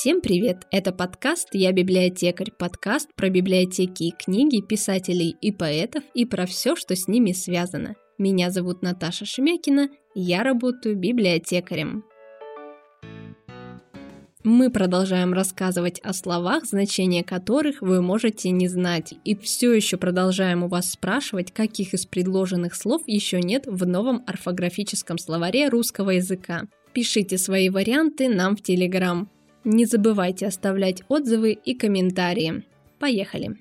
Всем привет! Это подкаст «Я библиотекарь», подкаст про библиотеки, книги, писателей и поэтов и про все, что с ними связано. Меня зовут Наташа Шемякина, я работаю библиотекарем. Мы продолжаем рассказывать о словах, значение которых вы можете не знать, и все еще продолжаем у вас спрашивать, каких из предложенных слов еще нет в новом орфографическом словаре русского языка. Пишите свои варианты нам в Телеграм. Не забывайте оставлять отзывы и комментарии. Поехали!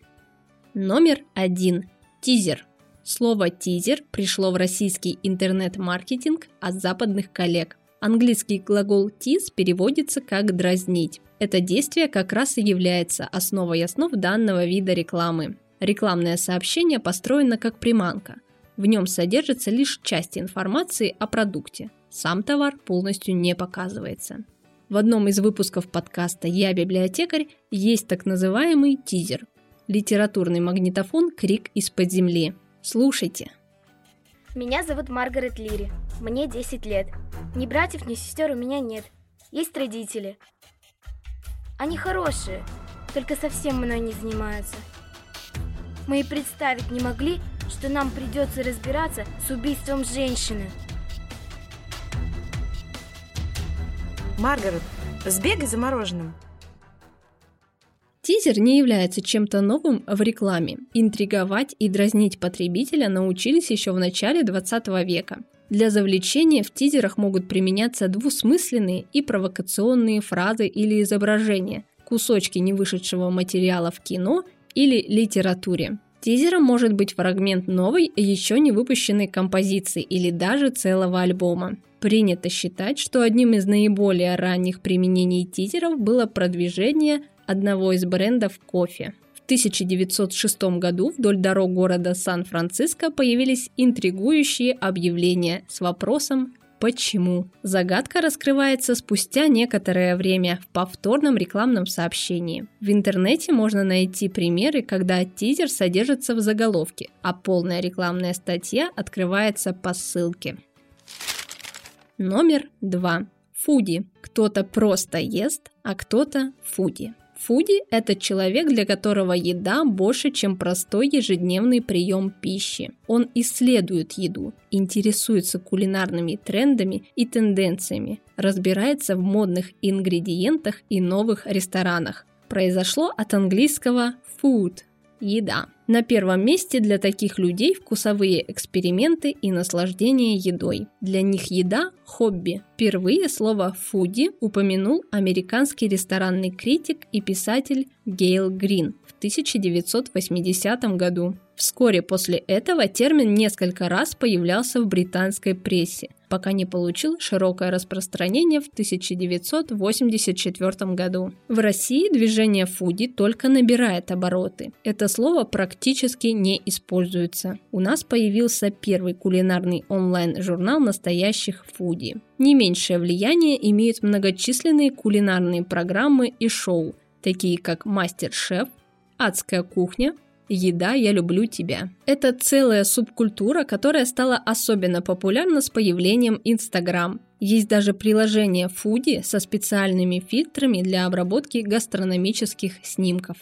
Номер один. Тизер. Слово «тизер» пришло в российский интернет-маркетинг от западных коллег. Английский глагол «tease» переводится как «дразнить». Это действие как раз и является основой основ данного вида рекламы. Рекламное сообщение построено как приманка. В нем содержится лишь часть информации о продукте. Сам товар полностью не показывается. В одном из выпусков подкаста «Я библиотекарь» есть так называемый тизер – литературный магнитофон «Крик из-под земли». Слушайте. Меня зовут Маргарет Лири. Мне 10 лет. Ни братьев, ни сестер у меня нет. Есть родители. Они хорошие, только совсем мной не занимаются. Мы и представить не могли, что нам придется разбираться с убийством женщины – Маргарет, сбегай за мороженым. Тизер не является чем-то новым в рекламе. Интриговать и дразнить потребителя научились еще в начале 20 века. Для завлечения в тизерах могут применяться двусмысленные и провокационные фразы или изображения, кусочки невышедшего материала в кино или литературе. Тизером может быть фрагмент новой, еще не выпущенной композиции или даже целого альбома. Принято считать, что одним из наиболее ранних применений тизеров было продвижение одного из брендов кофе. В 1906 году вдоль дорог города Сан-Франциско появились интригующие объявления с вопросом Почему? Загадка раскрывается спустя некоторое время в повторном рекламном сообщении. В интернете можно найти примеры, когда тизер содержится в заголовке, а полная рекламная статья открывается по ссылке. Номер два. Фуди. Кто-то просто ест, а кто-то фуди. Фуди – это человек, для которого еда больше, чем простой ежедневный прием пищи. Он исследует еду, интересуется кулинарными трендами и тенденциями, разбирается в модных ингредиентах и новых ресторанах. Произошло от английского food – еда. На первом месте для таких людей вкусовые эксперименты и наслаждение едой. Для них еда – хобби. Впервые слово «фуди» упомянул американский ресторанный критик и писатель Гейл Грин в 1980 году. Вскоре после этого термин несколько раз появлялся в британской прессе, пока не получил широкое распространение в 1984 году. В России движение фуди только набирает обороты. Это слово практически не используется. У нас появился первый кулинарный онлайн-журнал настоящих фуди. Не меньшее влияние имеют многочисленные кулинарные программы и шоу, такие как «Мастер-шеф», «Адская кухня», Еда, я люблю тебя. Это целая субкультура, которая стала особенно популярна с появлением Инстаграм. Есть даже приложение Фуди со специальными фильтрами для обработки гастрономических снимков.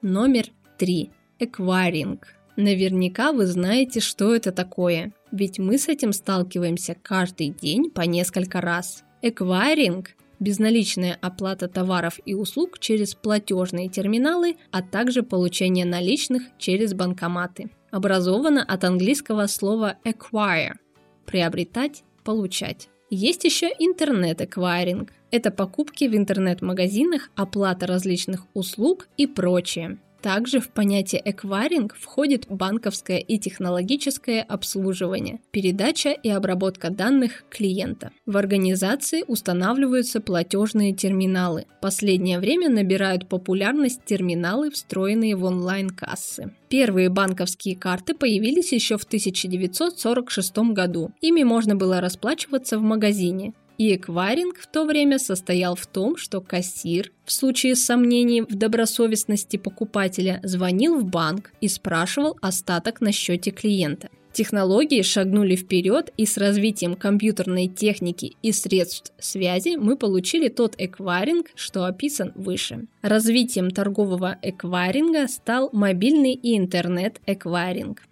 Номер 3. Эквайринг. Наверняка вы знаете, что это такое, ведь мы с этим сталкиваемся каждый день по несколько раз. Эквайринг безналичная оплата товаров и услуг через платежные терминалы, а также получение наличных через банкоматы. Образовано от английского слова acquire – приобретать, получать. Есть еще интернет-эквайринг. Это покупки в интернет-магазинах, оплата различных услуг и прочее. Также в понятие эквайринг входит банковское и технологическое обслуживание, передача и обработка данных клиента. В организации устанавливаются платежные терминалы. Последнее время набирают популярность терминалы, встроенные в онлайн-кассы. Первые банковские карты появились еще в 1946 году. Ими можно было расплачиваться в магазине. И эквайринг в то время состоял в том, что кассир в случае сомнений в добросовестности покупателя звонил в банк и спрашивал остаток на счете клиента. Технологии шагнули вперед, и с развитием компьютерной техники и средств связи мы получили тот эквайринг, что описан выше. Развитием торгового эквайринга стал мобильный и интернет-эквайринг.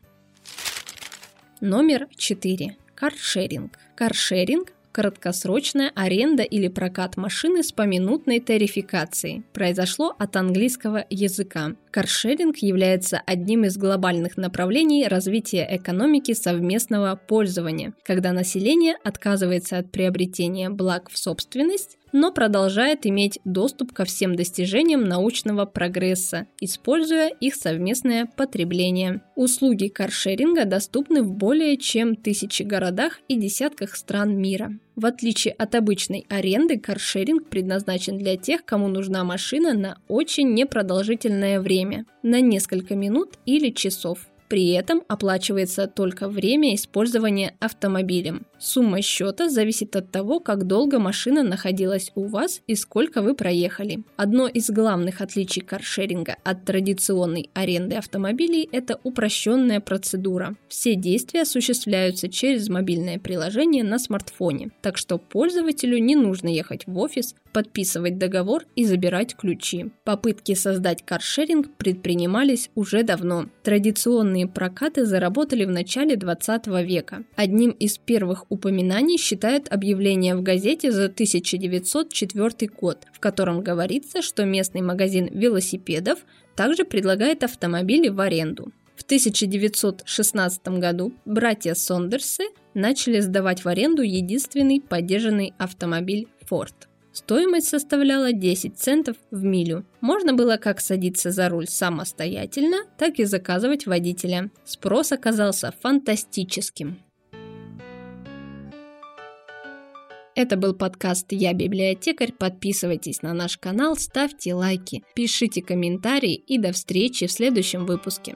Номер 4. Каршеринг. Каршеринг краткосрочная аренда или прокат машины с поминутной тарификацией. Произошло от английского языка. Каршеринг является одним из глобальных направлений развития экономики совместного пользования, когда население отказывается от приобретения благ в собственность, но продолжает иметь доступ ко всем достижениям научного прогресса, используя их совместное потребление. Услуги каршеринга доступны в более чем тысячи городах и десятках стран мира. В отличие от обычной аренды, каршеринг предназначен для тех, кому нужна машина на очень непродолжительное время, на несколько минут или часов. При этом оплачивается только время использования автомобилем. Сумма счета зависит от того, как долго машина находилась у вас и сколько вы проехали. Одно из главных отличий каршеринга от традиционной аренды автомобилей – это упрощенная процедура. Все действия осуществляются через мобильное приложение на смартфоне, так что пользователю не нужно ехать в офис, подписывать договор и забирать ключи. Попытки создать каршеринг предпринимались уже давно. Традиционные прокаты заработали в начале 20 века. Одним из первых упоминаний считают объявление в газете за 1904 год, в котором говорится, что местный магазин велосипедов также предлагает автомобили в аренду. В 1916 году братья Сондерсы начали сдавать в аренду единственный поддержанный автомобиль Ford. Стоимость составляла 10 центов в милю. Можно было как садиться за руль самостоятельно, так и заказывать водителя. Спрос оказался фантастическим. Это был подкаст «Я библиотекарь». Подписывайтесь на наш канал, ставьте лайки, пишите комментарии и до встречи в следующем выпуске.